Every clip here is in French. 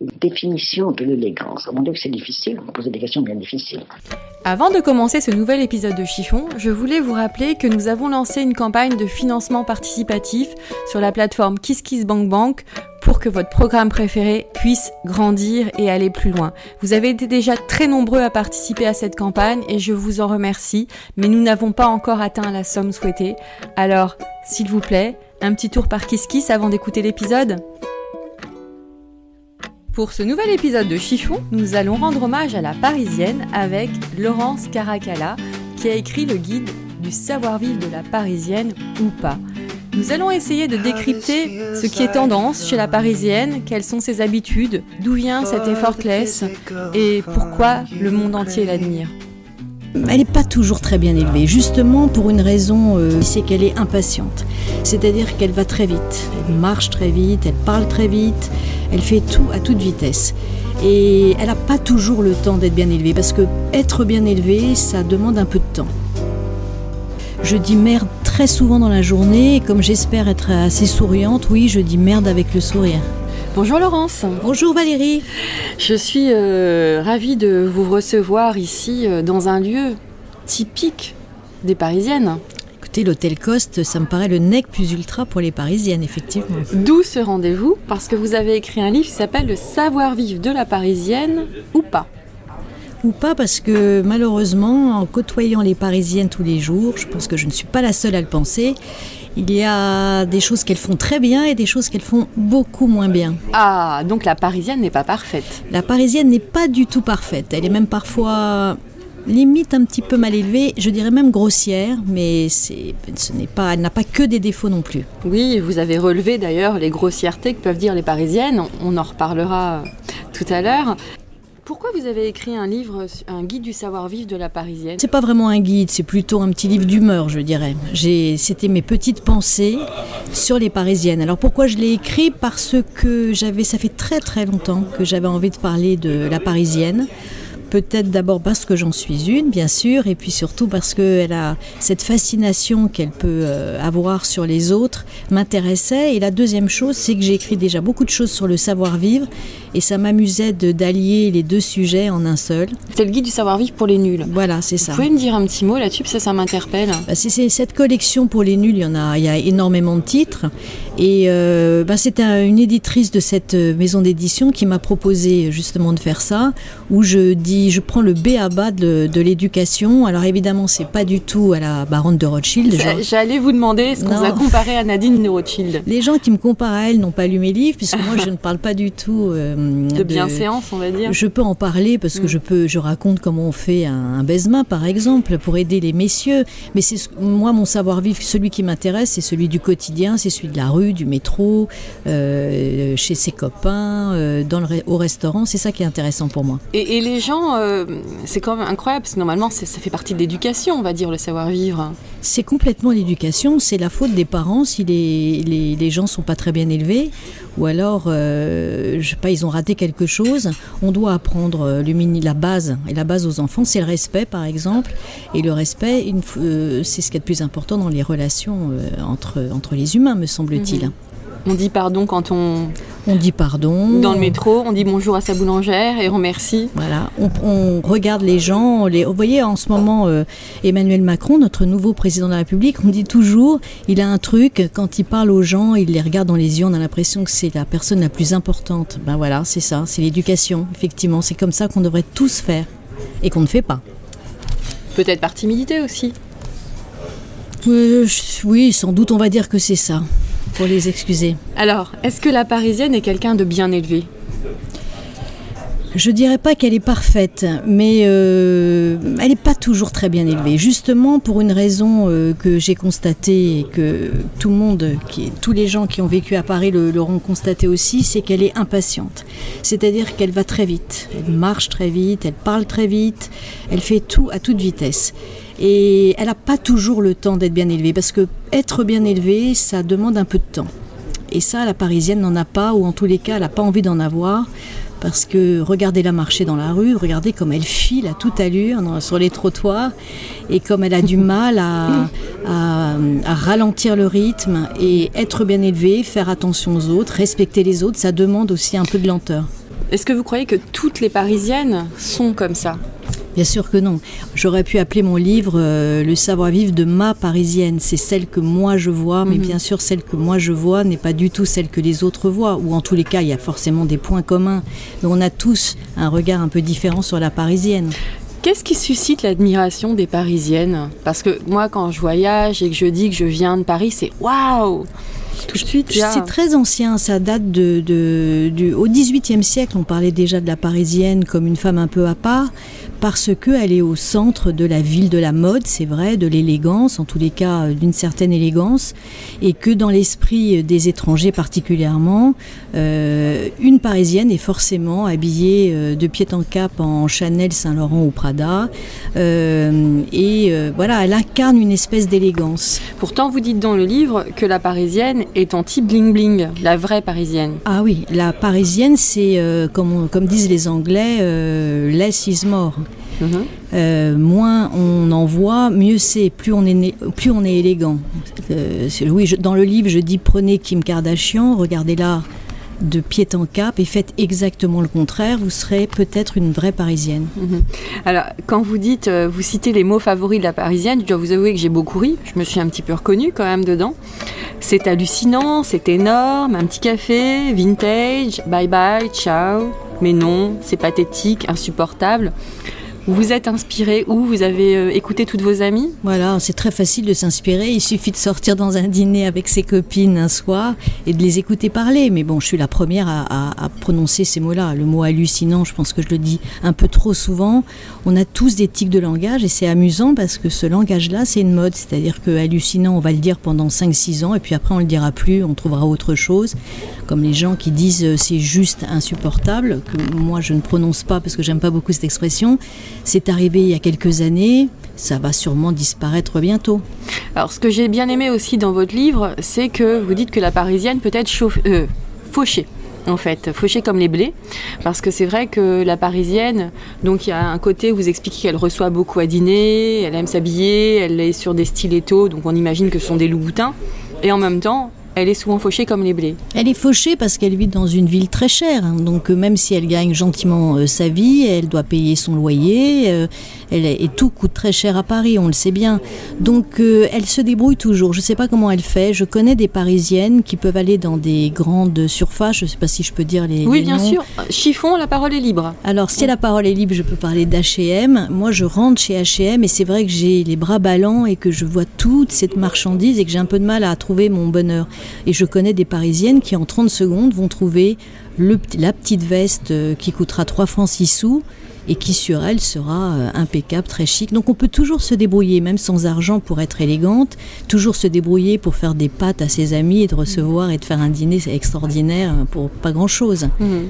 Définition de l'élégance. Mon Dieu, c'est difficile. Vous posez des questions bien difficiles. Avant de commencer ce nouvel épisode de Chiffon, je voulais vous rappeler que nous avons lancé une campagne de financement participatif sur la plateforme KissKissBankBank pour que votre programme préféré puisse grandir et aller plus loin. Vous avez été déjà très nombreux à participer à cette campagne et je vous en remercie, mais nous n'avons pas encore atteint la somme souhaitée. Alors, s'il vous plaît, un petit tour par KissKiss avant d'écouter l'épisode pour ce nouvel épisode de Chiffon, nous allons rendre hommage à la Parisienne avec Laurence Caracalla qui a écrit le guide du savoir-vivre de la Parisienne ou pas. Nous allons essayer de décrypter ce qui est tendance chez la Parisienne, quelles sont ses habitudes, d'où vient cette effortless et pourquoi le monde entier l'admire. Elle n'est pas toujours très bien élevée, justement pour une raison, euh, c'est qu'elle est impatiente. C'est-à-dire qu'elle va très vite, elle marche très vite, elle parle très vite, elle fait tout à toute vitesse. Et elle n'a pas toujours le temps d'être bien élevée, parce que être bien élevée, ça demande un peu de temps. Je dis merde très souvent dans la journée, et comme j'espère être assez souriante, oui, je dis merde avec le sourire. Bonjour Laurence. Bonjour Valérie. Je suis euh, ravie de vous recevoir ici euh, dans un lieu typique des Parisiennes. Écoutez, l'hôtel Coste, ça me paraît le nec plus ultra pour les Parisiennes, effectivement. D'où ce rendez-vous? Parce que vous avez écrit un livre qui s'appelle Le savoir-vivre de la Parisienne ou pas ou pas parce que malheureusement, en côtoyant les Parisiennes tous les jours, je pense que je ne suis pas la seule à le penser, il y a des choses qu'elles font très bien et des choses qu'elles font beaucoup moins bien. Ah, donc la Parisienne n'est pas parfaite La Parisienne n'est pas du tout parfaite. Elle est même parfois limite un petit peu mal élevée, je dirais même grossière, mais ce n'est pas, elle n'a pas que des défauts non plus. Oui, vous avez relevé d'ailleurs les grossièretés que peuvent dire les Parisiennes. On en reparlera tout à l'heure. Pourquoi vous avez écrit un livre, un guide du savoir-vivre de la Parisienne? C'est pas vraiment un guide, c'est plutôt un petit livre d'humeur, je dirais. C'était mes petites pensées sur les Parisiennes. Alors pourquoi je l'ai écrit? Parce que j'avais, ça fait très très longtemps que j'avais envie de parler de la Parisienne. Peut-être d'abord parce que j'en suis une, bien sûr, et puis surtout parce qu'elle a cette fascination qu'elle peut euh, avoir sur les autres m'intéressait. Et la deuxième chose, c'est que j'ai écrit déjà beaucoup de choses sur le savoir-vivre, et ça m'amusait d'allier les deux sujets en un seul. C'est le guide du savoir-vivre pour les nuls. Voilà, c'est ça. Vous pouvez me dire un petit mot là-dessus, ça, ça m'interpelle. Bah, c'est cette collection pour les nuls, il y en a, il y a énormément de titres, et euh, bah, c'est une éditrice de cette euh, maison d'édition qui m'a proposé justement de faire ça, où je dis je prends le B à bas de, l'éducation. Alors évidemment, c'est pas du tout à la baronne de Rothschild. J'allais vous demander ce qu'on vous a comparé à Nadine de Rothschild. Les gens qui me comparent à elle n'ont pas lu mes livres, puisque moi je ne parle pas du tout euh, de, bienséance, on va dire. Je peux en parler parce que mm. je peux, je raconte comment on fait un, un par exemple, pour aider les messieurs. Mais c'est moi mon savoir-vivre, celui qui m'intéresse, c'est celui du quotidien, c'est celui de la rue, du métro, euh, chez ses copains, euh, dans le, au restaurant. C'est ça qui est intéressant pour moi. Et, et les gens euh, c'est quand même incroyable, parce que normalement, ça fait partie de l'éducation, on va dire, le savoir-vivre. C'est complètement l'éducation, c'est la faute des parents si les, les, les gens sont pas très bien élevés, ou alors, euh, je sais pas, ils ont raté quelque chose. On doit apprendre euh, la base, et la base aux enfants, c'est le respect, par exemple. Et le respect, c'est ce qui est le plus important dans les relations entre, entre les humains, me semble-t-il. Mhm. On dit pardon quand on... On dit pardon. Dans le métro, on dit bonjour à sa boulangère et on remercie. Voilà, on, regarde les gens. Les, vous voyez, en ce moment, euh, Emmanuel Macron, notre nouveau président de la République, on dit toujours, il a un truc, quand il parle aux gens, il les regarde dans les yeux, on a l'impression que c'est la personne la plus importante. Ben voilà, c'est ça, c'est l'éducation, effectivement. C'est comme ça qu'on devrait tous faire et qu'on ne fait pas. Peut-être par timidité aussi. Euh, oui, sans doute, on va dire que c'est ça pour les excuser. Alors, est-ce que la Parisienne est quelqu'un de bien élevé? Je dirais pas qu'elle est parfaite, mais euh, elle n'est pas toujours très bien élevée. Justement pour une raison euh, que j'ai constatée et que tout le monde, qui, tous les gens qui ont vécu à Paris l'auront constaté aussi, c'est qu'elle est impatiente. C'est-à-dire qu'elle va très vite. Elle marche très vite, elle parle très vite, elle fait tout à toute vitesse. Et elle n'a pas toujours le temps d'être bien élevée, parce que être bien élevée, ça demande un peu de temps. Et ça, la parisienne n'en a pas, ou en tous les cas, elle n'a pas envie d'en avoir parce que regardez-la marcher dans la rue, regardez comme elle file à toute allure sur les trottoirs et comme elle a du mal à, ralentir le rythme et être bien élevée, faire attention aux autres, respecter les autres, ça demande aussi un peu de lenteur. Est-ce que vous croyez que toutes les Parisiennes sont comme ça? Bien sûr que non. J'aurais pu appeler mon livre euh, Le savoir-vivre de ma parisienne. C'est celle que moi je vois, mais mhm. bien sûr celle que moi je vois n'est pas du tout celle que les autres voient. Ou en tous les cas, il y a forcément des points communs. Mais on a tous un regard un peu différent sur la parisienne. Qu'est-ce qui suscite l'admiration des Parisiennes? Parce que moi, quand je voyage et que je dis que je viens de Paris, c'est waouh tout de suite. C'est très ancien, ça date de, de, du, au XVIIIe siècle. On parlait déjà de la Parisienne comme une femme un peu à part parce qu'elle est au centre de la ville de la mode, c'est vrai, de l'élégance, en tous les cas euh, d'une certaine élégance, et que dans l'esprit des étrangers particulièrement, euh, une Parisienne est forcément habillée euh, de pied en cap en Chanel, Saint-Laurent ou Prada, et voilà, elle incarne une espèce d'élégance. Pourtant, vous dites dans le livre que la Parisienne est anti-bling-bling, la vraie Parisienne. Ah oui, la Parisienne, c'est, comme, comme disent les Anglais, less is more. Mhm. Euh, moins on en voit, mieux c'est. Plus on est, plus on est élégant. Euh, oui, dans le livre, je dis prenez Kim Kardashian, regardez-la de pied en cap et faites exactement le contraire, vous serez peut-être une vraie Parisienne. Mhm. Alors, quand vous dites, euh, vous citez les mots favoris de la Parisienne, je dois vous avouer que j'ai beaucoup ri. Je me suis un petit peu reconnue quand même dedans. C'est hallucinant, c'est énorme, un petit café, vintage, bye bye, ciao. Mais non, c'est pathétique, insupportable. Vous êtes inspiré où Vous avez euh, écouté toutes vos amies Voilà, c'est très facile de s'inspirer. Il suffit de sortir dans un dîner avec ses copines un soir et de les écouter parler. Mais bon, je suis la première à, prononcer ces mots-là. Le mot hallucinant, je pense que je le dis un peu trop souvent. On a tous des tics de langage et c'est amusant parce que ce langage-là, c'est une mode. C'est-à-dire que hallucinant, on va le dire pendant 5-6 ans et puis après on le dira plus, on trouvera autre chose. Comme les gens qui disent euh, c'est juste insupportable, que moi je ne prononce pas parce que j'aime pas beaucoup cette expression. C'est arrivé il y a quelques années, ça va sûrement disparaître bientôt. Alors ce que j'ai bien aimé aussi dans votre livre, c'est que vous dites que la parisienne peut être euh, fauchée en fait, fauchée comme les blés, parce que c'est vrai que la parisienne, donc il y a un côté où vous expliquez qu'elle reçoit beaucoup à dîner, elle aime s'habiller, elle est sur des stilettos, donc on imagine que ce sont des loups-boutins, et en même temps, elle est souvent fauchée comme les blés. Elle est fauchée parce qu'elle vit dans une ville très chère. Hein. Donc euh, même si elle gagne gentiment euh, sa vie, elle doit payer son loyer. Euh, elle et tout coûte très cher à Paris, on le sait bien. Donc elle se débrouille toujours. Je ne sais pas comment elle fait. Je connais des Parisiennes qui peuvent aller dans des grandes surfaces. Je ne sais pas si je peux dire les. Oui, bien sûr. Chiffon, la parole est libre. Alors si la parole est libre, je peux parler d'H&M. Moi, je rentre chez H&M et c'est vrai que j'ai les bras ballants et que je vois toute cette marchandise et que j'ai un peu de mal à trouver mon bonheur. Et je connais des Parisiennes qui en 30 secondes vont trouver la petite veste euh, qui coûtera 3 francs 6 sous et qui sur elle sera euh, impeccable, très chic. Donc on peut toujours se débrouiller, même sans argent, pour être élégante, toujours se débrouiller pour faire des pâtes à ses amis et de recevoir et de faire un dîner extraordinaire pour pas grand-chose. Mhm.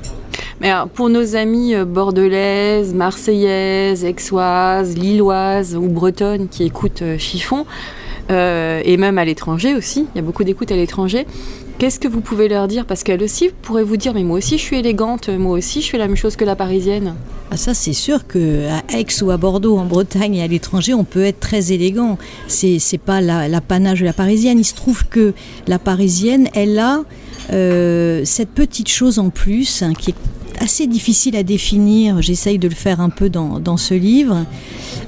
Mais pour nos amis euh, bordelaises, marseillaises, aixoises, lilloises ou bretonnes qui écoutent Chiffon, euh, et même à l'étranger aussi. Il y a beaucoup d'écoutes à l'étranger. Qu'est-ce que vous pouvez leur dire? Parce qu'elle aussi pourrait vous dire, mais moi aussi je suis élégante, moi aussi je fais la même chose que la parisienne. Ah ça c'est sûr que à Aix ou à Bordeaux, en Bretagne et à l'étranger, on peut être très élégant. C'est c'est pas l'apanage de la parisienne. Il se trouve que la parisienne, elle a euh, cette petite chose en plus hein, qui est assez difficile à définir. J'essaye de le faire un peu dans, dans ce livre.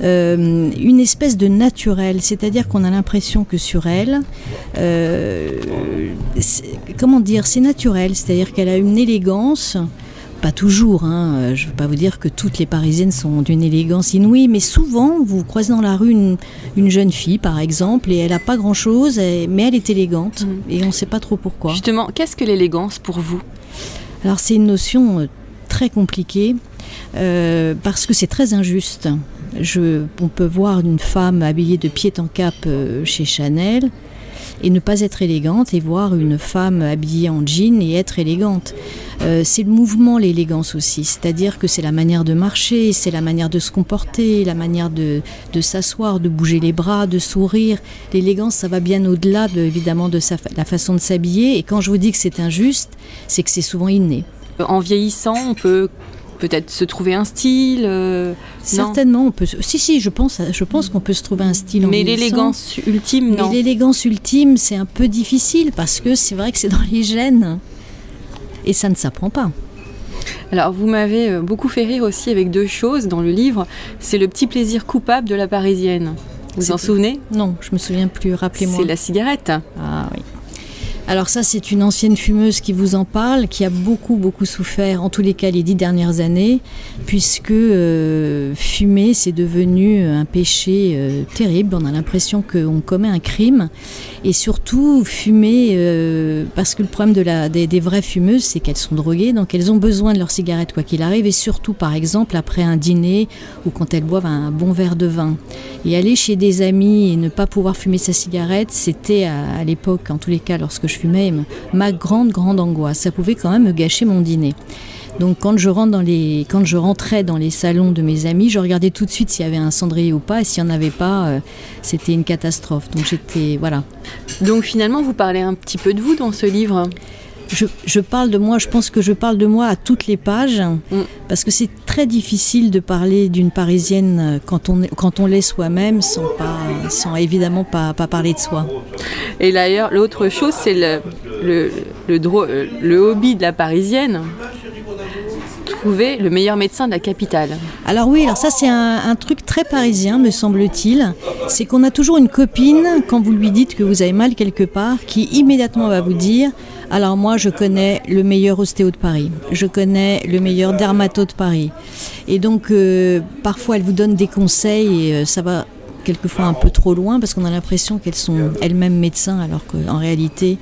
Euh, une espèce de naturel, c'est-à-dire qu'on a l'impression que sur elle, euh, comment dire, c'est naturel, c'est-à-dire qu'elle a une élégance pas toujours, hein, je ne veux pas vous dire que toutes les Parisiennes sont d'une élégance inouïe, mais souvent vous croisez dans la rue une, une jeune fille par exemple et elle n'a pas grand-chose, mais elle est élégante mm. et on ne sait pas trop pourquoi. Justement, qu'est-ce que l'élégance pour vous? Alors c'est une notion euh, très compliquée. euh, parce que c'est très injuste. On peut voir une femme habillée de pied en cap euh, chez Chanel et ne pas être élégante et voir une femme habillée en jean et être élégante. Euh, c'est le mouvement, l'élégance aussi, c'est-à-dire que c'est la manière de marcher, c'est la manière de se comporter, la manière de, s'asseoir, de bouger les bras, de sourire. L'élégance, ça va bien au-delà de, évidemment de la façon de s'habiller et quand je vous dis que c'est injuste, c'est que c'est souvent inné. En vieillissant, on peut peut-être se trouver un style euh, Certainement, on peut. Si, si, je pense, je pense qu'on peut se trouver un style. Mais l'élégance ultime, non. Mais l'élégance ultime, c'est un peu difficile parce que c'est vrai que c'est dans les gènes et ça ne s'apprend pas. Alors, vous m'avez euh, beaucoup fait rire aussi avec deux choses dans le livre. C'est le petit plaisir coupable de la parisienne. Vous vous en souvenez? Non, je me souviens plus. Rappelez-moi. C'est la cigarette. Ah oui. Alors ça, c'est une ancienne fumeuse qui vous en parle, qui a beaucoup, beaucoup souffert, en tous les cas les dix dernières années, puisque euh, fumer, c'est devenu un péché euh, terrible. On a l'impression qu'on commet un crime. Et surtout, fumer, euh, parce que le problème de la, des, des vraies fumeuses, c'est qu'elles sont droguées, donc elles ont besoin de leur cigarette quoi qu'il arrive, et surtout, par exemple, après un dîner ou quand elles boivent un bon verre de vin. Et aller chez des amis et ne pas pouvoir fumer sa cigarette, c'était à, à l'époque, en tous les cas, lorsque je fumais, ma grande, grande angoisse. Ça pouvait quand même me gâcher mon dîner. Donc quand je, rentre dans les, quand je rentrais dans les salons de mes amis, je regardais tout de suite s'il y avait un cendrier ou pas, et s'il n'y en avait pas, euh, c'était une catastrophe. Donc j'étais... Voilà. Donc finalement, vous parlez un petit peu de vous dans ce livre? Je, je, parle de moi, je pense que je parle de moi à toutes les pages, mm. parce que c'est très difficile de parler d'une Parisienne quand on, quand on l'est soi-même, sans, pas, sans évidemment pas, pas parler de soi. Et d'ailleurs, l'autre chose, c'est le, le, le, le hobby de la Parisienne, trouver le meilleur médecin de la capitale. Alors oui, alors ça c'est un, un, truc très parisien, me semble-t-il. C'est qu'on a toujours une copine, quand vous lui dites que vous avez mal quelque part, qui immédiatement va vous dire alors moi, je connais le meilleur ostéo de Paris, je connais le meilleur dermato de Paris. Et donc, euh, parfois, elle vous donne des conseils et euh, ça va quelquefois un peu trop loin parce qu'on a l'impression qu'elles sont elles-mêmes médecins alors qu'en réalité,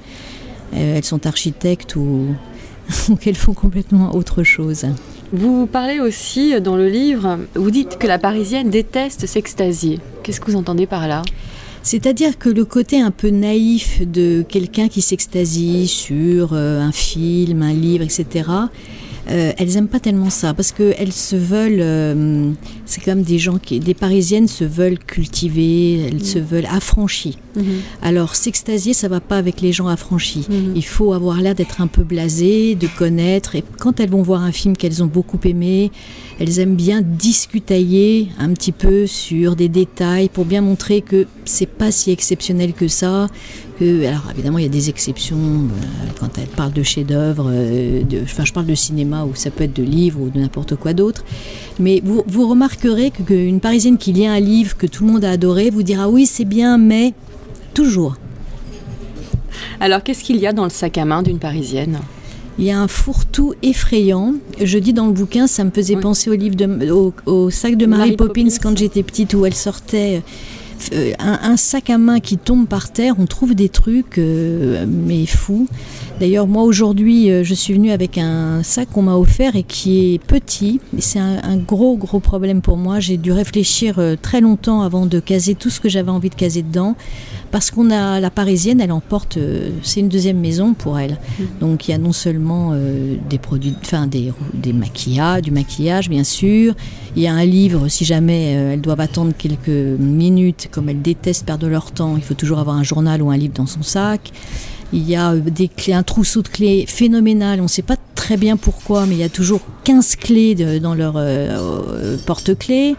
euh, elles sont architectes ou, ou qu'elles font complètement autre chose. Vous parlez aussi dans le livre, vous dites que la Parisienne déteste s'extasier. Qu'est-ce que vous entendez par là? C'est-à-dire que le côté un peu naïf de quelqu'un qui s'extasie sur euh, un film, un livre, etc., euh, elles n'aiment pas tellement ça parce qu'elles se veulent, euh, c'est comme des gens qui, des parisiennes se veulent cultiver, elles mmh. se veulent affranchies. Mmh. Alors s'extasier, ça va pas avec les gens affranchis. Mmh. Il faut avoir l'air d'être un peu blasé, de connaître. Et quand elles vont voir un film qu'elles ont beaucoup aimé, elles aiment bien discutailler un petit peu sur des détails pour bien montrer que c'est pas si exceptionnel que ça, que, alors évidemment, il y a des exceptions euh, quand elle parle de chefs-d'œuvre, euh, enfin, je parle de cinéma ou ça peut être de livres ou de n'importe quoi d'autre. Mais vous, vous remarquerez qu'une que Parisienne qui lit un livre que tout le monde a adoré vous dira oui, c'est bien, mais toujours. Alors, qu'est-ce qu'il y a dans le sac à main d'une Parisienne? Il y a un fourre-tout effrayant. Je dis dans le bouquin, ça me faisait oui. penser au, livre de, au, au, sac de Mary, Mary Poppins, Poppins, quand j'étais petite, où elle sortait euh, un, un, sac à main qui tombe par terre, on trouve des trucs, euh, mais fous. D'ailleurs, moi aujourd'hui, euh, je suis venue avec un sac qu'on m'a offert et qui est petit. Et c'est un, gros, gros problème pour moi. J'ai dû réfléchir euh, très longtemps avant de caser tout ce que j'avais envie de caser dedans. Parce qu'on a la parisienne, elle emporte, euh, c'est une deuxième maison pour elle. Mmh. Donc il y a non seulement euh, des produits, enfin des, des maquillages, du maquillage bien sûr. Il y a un livre, si jamais euh, elles doivent attendre quelques minutes, comme elles détestent perdre leur temps, il faut toujours avoir un journal ou un livre dans son sac. Il y a des clés, un trousseau de clés phénoménal. On ne sait pas très bien pourquoi, mais il y a toujours 15 clés de, dans leur euh, porte-clés.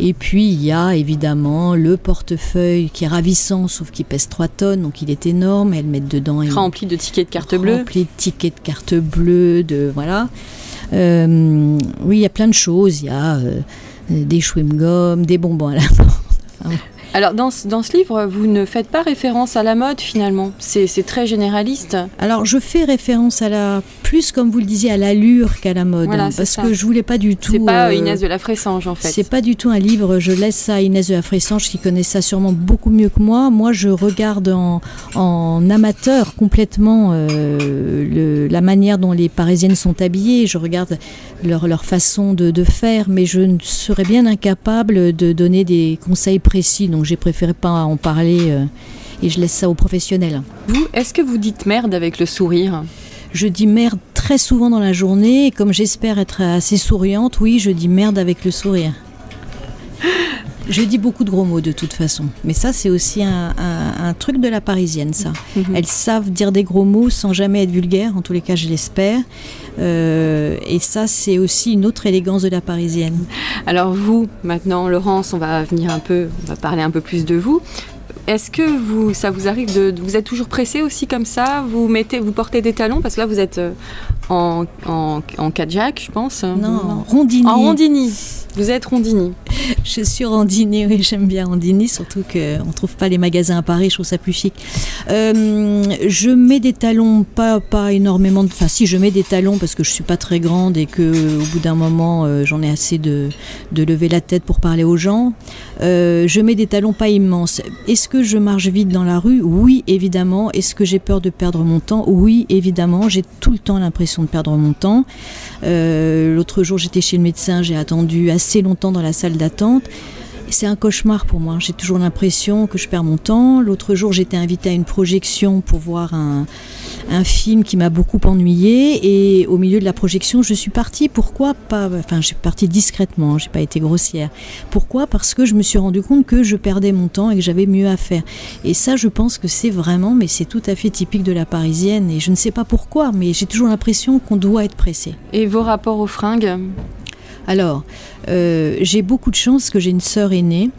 Et puis il y a évidemment le portefeuille qui est ravissant, sauf qu'il pèse 3 tonnes, donc il est énorme. Elles mettent dedans. Rempli de tickets de carte bleue. Rempli de tickets de carte bleue, de voilà. Euh, oui, il y a plein de choses. Il y a euh, des chewing-gums, des bonbons à la menthe. Alors dans, dans, ce livre, vous ne faites pas référence à la mode finalement, c'est très généraliste. Alors je fais référence à la plus comme vous le disiez à l'allure qu'à la mode, Voilà, hein, parce ça. que je voulais pas du tout. C'est pas euh, Inès de la Fressange en fait. C'est pas du tout un livre, je laisse ça à Inès de la Fressange qui connaît ça sûrement beaucoup mieux que moi. Moi, je regarde en, en amateur complètement euh, le- la manière dont les Parisiennes sont habillées, je regarde leur, leur façon de, de faire, mais je ne serais bien incapable de donner des conseils précis, donc j'ai préféré pas en parler euh, et je laisse ça aux professionnels. Vous, est-ce que vous dites merde avec le sourire? Je dis merde très souvent dans la journée et comme j'espère être assez souriante, oui, je dis merde avec le sourire. Je dis beaucoup de gros mots de toute façon. Mais ça, c'est aussi un, un- un truc de la parisienne, ça. Mhm. Elles savent dire des gros mots sans jamais être vulgaires, en tous les cas, je l'espère. Euh, et ça, c'est aussi une autre élégance de la parisienne. Alors vous, maintenant, Laurence, on va venir un peu, on va parler un peu plus de vous. Est-ce que vous, ça vous arrive de, de- vous êtes toujours pressé aussi comme ça? Vous mettez, vous portez des talons? Parce que là vous êtes euh, en en, en Cadillac, je pense. Non, Rondini. En rondini. Vous êtes rondini. Je suis Randini, oui, j'aime bien Randini, surtout qu'on ne trouve pas les magasins à Paris, je trouve ça plus chic. Euh, je mets des talons, pas, pas énormément, de- enfin si je mets des talons parce que je suis pas très grande et que au bout d'un moment euh, j'en ai assez de, de lever la tête pour parler aux gens. Euh, je mets des talons pas immenses. Est-ce que je marche vite dans la rue? Oui, évidemment. Est-ce que j'ai peur de perdre mon temps? Oui, évidemment. J'ai tout le temps l'impression de perdre mon temps. Euh, L'autre jour, j'étais chez le médecin, j'ai attendu assez longtemps dans la salle d'attente. C'est un cauchemar pour moi. J'ai toujours l'impression que je perds mon temps. L'autre jour, j'étais invitée à une projection pour voir un, un film qui m'a beaucoup ennuyée. Et au milieu de la projection, je suis partie. Pourquoi pas Enfin, je suis partie discrètement. J'ai pas été grossière. Pourquoi? Parce que je me suis rendu compte que je perdais mon temps et que j'avais mieux à faire. Et ça, je pense que c'est vraiment, mais c'est tout à fait typique de la parisienne. Et je ne sais pas pourquoi, mais j'ai toujours l'impression qu'on doit être pressé. Et vos rapports aux fringues? Alors, euh, j'ai beaucoup de chance que j'ai une sœur aînée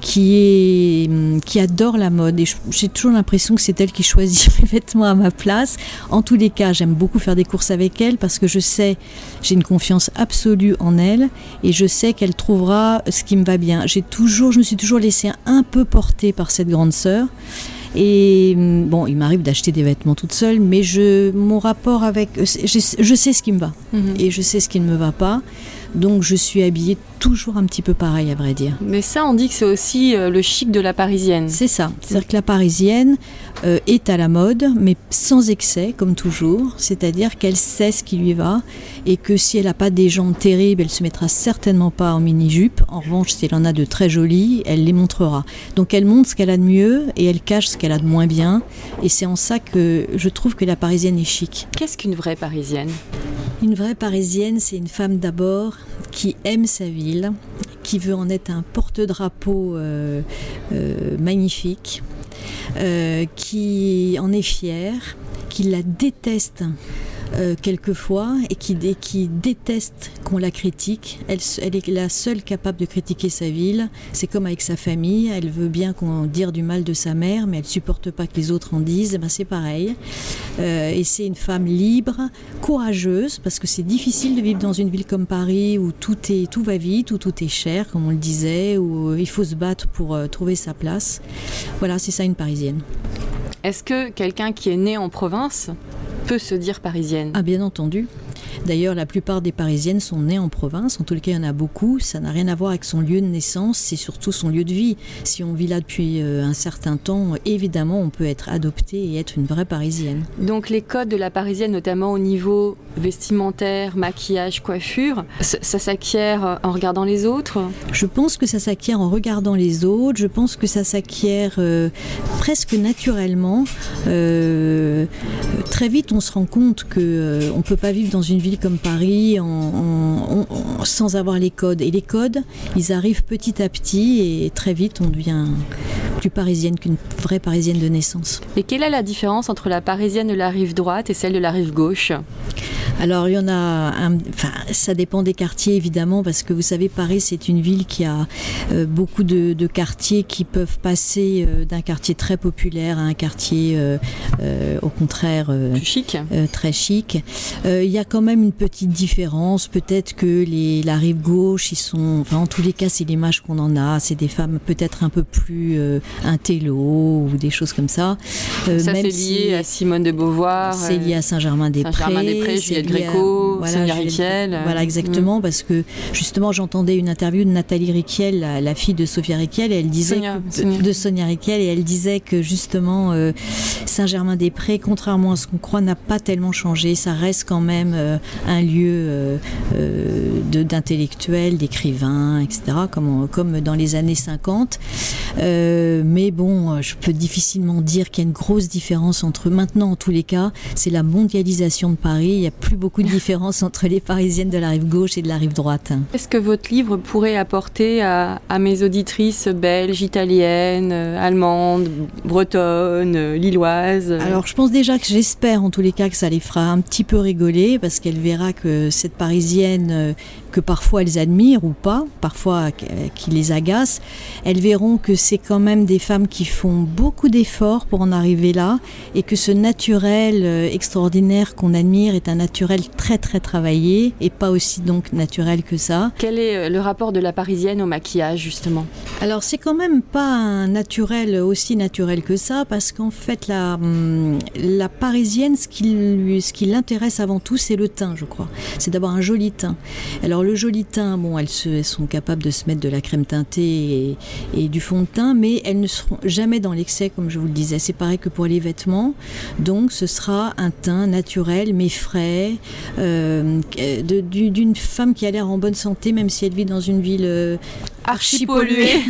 qui, est, hum, qui adore la mode et j'ai toujours l'impression que c'est elle qui choisit mes vêtements à ma place. En tous les cas, j'aime beaucoup faire des courses avec elle parce que je sais, j'ai une confiance absolue en elle et je sais qu'elle trouvera ce qui me va bien. J'ai toujours, je me suis toujours laissée un peu porter par cette grande sœur. Et hum, bon, il m'arrive d'acheter des vêtements toute seule, mais je, mon rapport avec, euh, je, je sais ce qui me va et je sais ce qui ne me va pas. Donc je suis habillée toujours un petit peu pareil, à vrai dire. Mais ça, on dit que c'est aussi euh, le chic de la parisienne. C'est ça. C'est-à-dire que la parisienne euh, est à la mode, mais sans excès, comme toujours. C'est-à-dire qu'elle sait ce qui lui va et que si elle n'a pas des jambes terribles, elle se mettra certainement pas en mini-jupe. En revanche, si elle en a de très jolies, elle les montrera. Donc elle montre ce qu'elle a de mieux et elle cache ce qu'elle a de moins bien. Et c'est en ça que je trouve que la parisienne est chic. Qu'est-ce qu'une vraie parisienne? Une vraie parisienne, c'est une femme d'abord qui aime sa ville, qui veut en être un porte-drapeau euh, euh, magnifique, euh, qui en est fière, qui la déteste. Euh, quelquefois et qui, déteste qu'on la critique. Elle, est la seule capable de critiquer sa ville. C'est comme avec sa famille. Elle veut bien qu'on dise du mal de sa mère, mais elle supporte pas que les autres en disent. Eh Ben, c'est pareil. Euh, et c'est une femme libre, courageuse, parce que c'est difficile de vivre dans une ville comme Paris où tout, est, tout va vite, où tout est cher, comme on le disait, où euh, il faut se battre pour trouver sa place. Voilà, c'est ça une Parisienne. Est-ce que quelqu'un qui est né en province peut se dire parisienne Ah, bien entendu. D'ailleurs, la plupart des Parisiennes sont nées en province. En tout cas, il y en a beaucoup. Ça n'a rien à voir avec son lieu de naissance, c'est surtout son lieu de vie. Si on vit là depuis euh, un certain temps, évidemment, on peut être adopté et être une vraie Parisienne. Donc les codes de la parisienne, notamment au niveau vestimentaire, maquillage, coiffure, ça, ça s'acquiert euh, en regardant les autres? Je pense que ça s'acquiert en regardant les autres. Je pense que ça s'acquiert euh, presque naturellement. Euh, très vite, on se rend compte que euh, on peut pas vivre dans une ville comme Paris en- sans avoir les codes. Et les codes, ils arrivent petit à petit et très vite, on devient plus parisienne qu'une vraie parisienne de naissance. Et quelle est la différence entre la parisienne de la rive droite et celle de la rive gauche? Alors il y en a, un, enfin ça dépend des quartiers évidemment parce que vous savez Paris c'est une ville qui a euh, beaucoup de, quartiers qui peuvent passer euh, d'un quartier très populaire à un quartier euh, au contraire chic. très chic. Il y a quand même une petite différence, peut-être que les, la rive gauche ils sont, enfin en tous les cas c'est l'image qu'on en a, c'est des femmes peut-être un peu plus intello ou des choses comme ça. ça c'est lié à Simone de Beauvoir. C'est lié à Saint-Germain-des-Prés. Gréco, voilà, Sonia Riquiel. Voilà, exactement, mm. parce que justement, j'entendais une interview de Nathalie Riquiel, la, fille de Sophia Riquiel, et elle disait Sonia, de Sonia Riquiel, et elle disait que justement, euh, Saint-Germain-des-Prés, contrairement à ce qu'on croit, n'a pas tellement changé. Ça reste quand même euh, un lieu euh, d'intellectuels, d'écrivains, etc., comme, comme dans les années 50. mais bon, je peux difficilement dire qu'il y a une grosse différence entre maintenant, en tous les cas, c'est la mondialisation de Paris. Il n'y a plus beaucoup de différence entre les Parisiennes de la rive gauche et de la rive droite. Est-ce que votre livre pourrait apporter à, mes auditrices belges, italiennes, euh, allemandes, bretonnes, euh, lilloises? Alors je pense déjà que j'espère en tous les cas que ça les fera un petit peu rigoler parce qu'elle verra que cette Parisienne euh, que parfois elles admirent ou pas, parfois qui les agacent, elles verront que c'est quand même des femmes qui font beaucoup d'efforts pour en arriver là et que ce naturel euh, extraordinaire qu'on admire est un naturel très très travaillé et pas aussi donc naturel que ça. Quel est euh, le rapport de la parisienne au maquillage justement? Alors c'est quand même pas un naturel aussi naturel que ça parce qu'en fait la, hum, la parisienne ce qui, ce qui l'intéresse avant tout c'est le teint je crois. C'est d'avoir un joli teint. Alors le joli teint, bon, elles, sont capables de se mettre de la crème teintée et, du fond de teint, mais elles ne seront jamais dans l'excès, comme je vous le disais. C'est pareil que pour les vêtements. Donc ce sera un teint naturel, mais frais, euh, d'une femme qui a l'air en bonne santé, même si elle vit dans une ville euh, archi polluée.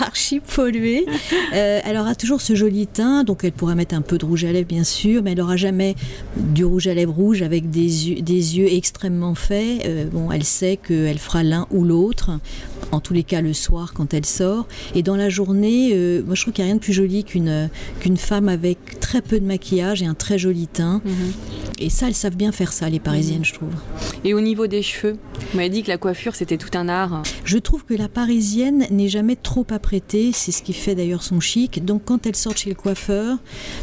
archi polluée. Euh, elle aura toujours ce joli teint, donc elle pourra mettre un peu de rouge à lèvres, bien sûr, mais elle n'aura jamais du rouge à lèvres rouge avec des yeux, des yeux extrêmement faits. bon, elle sait qu'elle fera l'un ou l'autre, en tous les cas le soir quand elle sort. Et dans la journée, euh, moi je trouve qu'il n'y a rien de plus joli qu'une qu'une femme avec très peu de maquillage et un très joli teint. Mhm. Et ça, elles savent bien faire ça, les Parisiennes, mhm. je trouve. Et au niveau des cheveux, vous m'avez dit que la coiffure, c'était tout un art. Je trouve que la Parisienne n'est jamais trop apprêtée, c'est ce qui fait d'ailleurs son chic. Donc quand elle sort chez le coiffeur,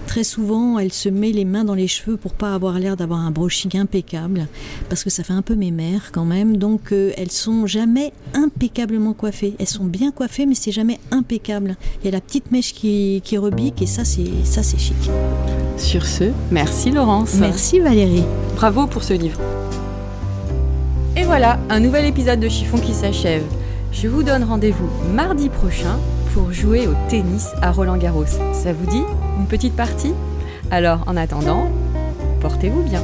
très souvent, elle se met les mains dans les cheveux pour pas avoir l'air d'avoir un brushing impeccable, parce que ça fait un peu mémère quand même. Donc euh, elles sont jamais impeccablement coiffées. Elles sont bien coiffées, mais c'est jamais impeccable. Il y a la petite mèche qui, qui rebique et ça c'est ça c'est chic. Sur ce, merci Laurence. Merci Valérie. Bravo pour ce livre. Et voilà, un nouvel épisode de Chiffon qui s'achève. Je vous donne rendez-vous mardi prochain pour jouer au tennis à Roland Garros. Ça vous dit Une petite partie? Alors en attendant, portez-vous bien.